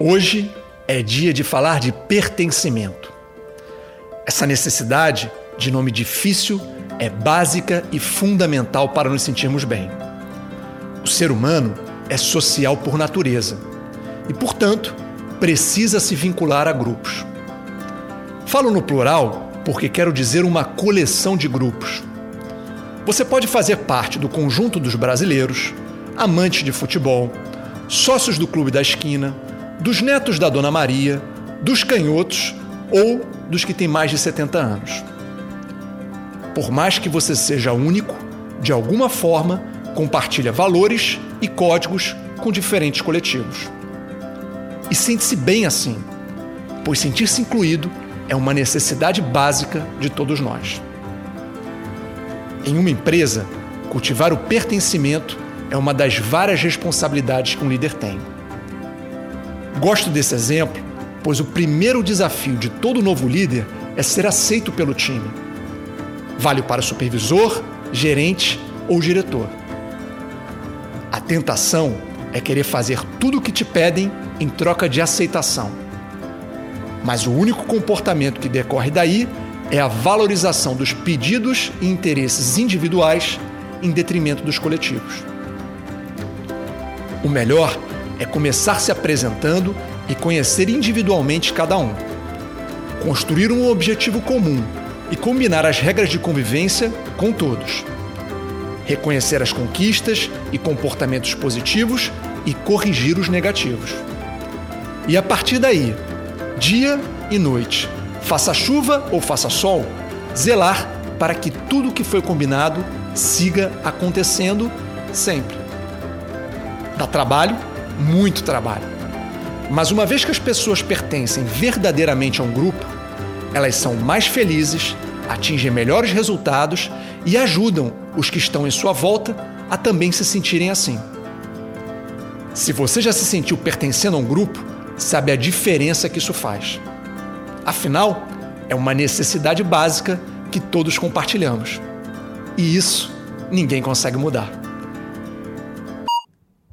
Hoje é dia de falar de pertencimento. Essa necessidade, de nome difícil, é básica e fundamental para nos sentirmos bem. O ser humano é social por natureza e, portanto, precisa se vincular a grupos. Falo no plural porque quero dizer uma coleção de grupos. Você pode fazer parte do conjunto dos brasileiros, amantes de futebol, sócios do Clube da Esquina, dos netos da Dona Maria, dos canhotos ou dos que têm mais de 70 anos. Por mais que você seja único, de alguma forma compartilha valores e códigos com diferentes coletivos. E sente-se bem assim, pois sentir-se incluído é uma necessidade básica de todos nós. Em uma empresa, cultivar o pertencimento é uma das várias responsabilidades que um líder tem. Gosto desse exemplo, pois o primeiro desafio de todo novo líder é ser aceito pelo time. Vale para supervisor, gerente ou diretor. A tentação é querer fazer tudo o que te pedem em troca de aceitação. Mas o único comportamento que decorre daí é a valorização dos pedidos e interesses individuais em detrimento dos coletivos. O melhor é começar se apresentando e conhecer individualmente cada um. Construir um objetivo comum e combinar as regras de convivência com todos. Reconhecer as conquistas e comportamentos positivos e corrigir os negativos. E a partir daí, dia e noite, faça chuva ou faça sol, zelar para que tudo que foi combinado siga acontecendo sempre. Dá trabalho, muito trabalho. Mas uma vez que as pessoas pertencem verdadeiramente a um grupo, elas são mais felizes, atingem melhores resultados e ajudam os que estão em sua volta a também se sentirem assim. Se você já se sentiu pertencendo a um grupo, sabe a diferença que isso faz. Afinal, é uma necessidade básica que todos compartilhamos. E isso ninguém consegue mudar.